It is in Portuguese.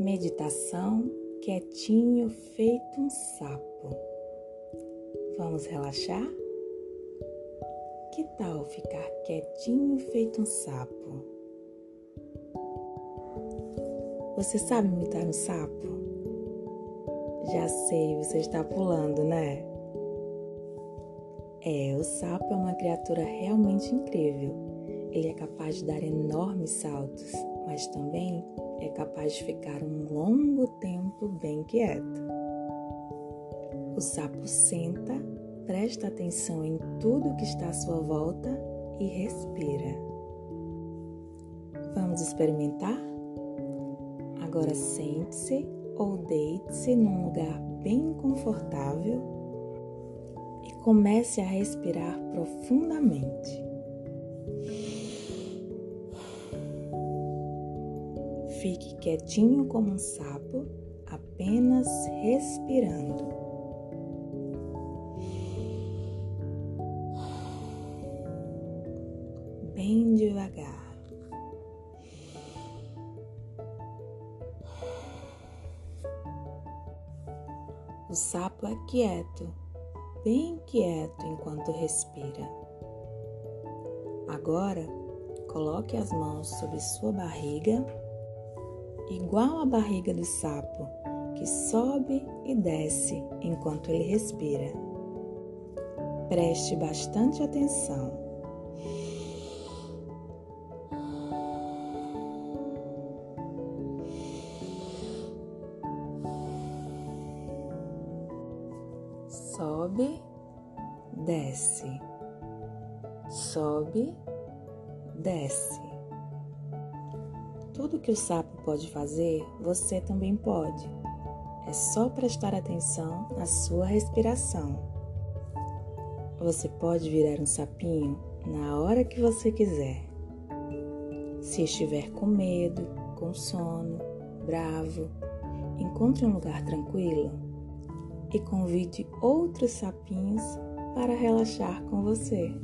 Meditação quietinho feito um sapo. Vamos relaxar? Que tal ficar quietinho feito um sapo? Você sabe imitar um sapo? Já sei, você está pulando, né? É, o sapo é uma criatura realmente incrível. Ele é capaz de dar enormes saltos, mas também é capaz de ficar um longo tempo bem quieto. O sapo senta, presta atenção em tudo que está à sua volta e respira. Vamos experimentar? Agora sente-se ou deite-se num lugar bem confortável e comece a respirar profundamente. Fique quietinho como um sapo, apenas respirando. Bem devagar. O sapo é quieto, bem quieto enquanto respira. Agora, coloque as mãos sobre sua barriga igual a barriga do sapo, que sobe e desce enquanto ele respira. Preste bastante atenção. Sobe, desce, sobe, desce. Tudo que o sapo pode fazer, você também pode. É só prestar atenção na sua respiração. Você pode virar um sapinho na hora que você quiser. Se estiver com medo, com sono, bravo, encontre um lugar tranquilo e convide outros sapinhos para relaxar com você.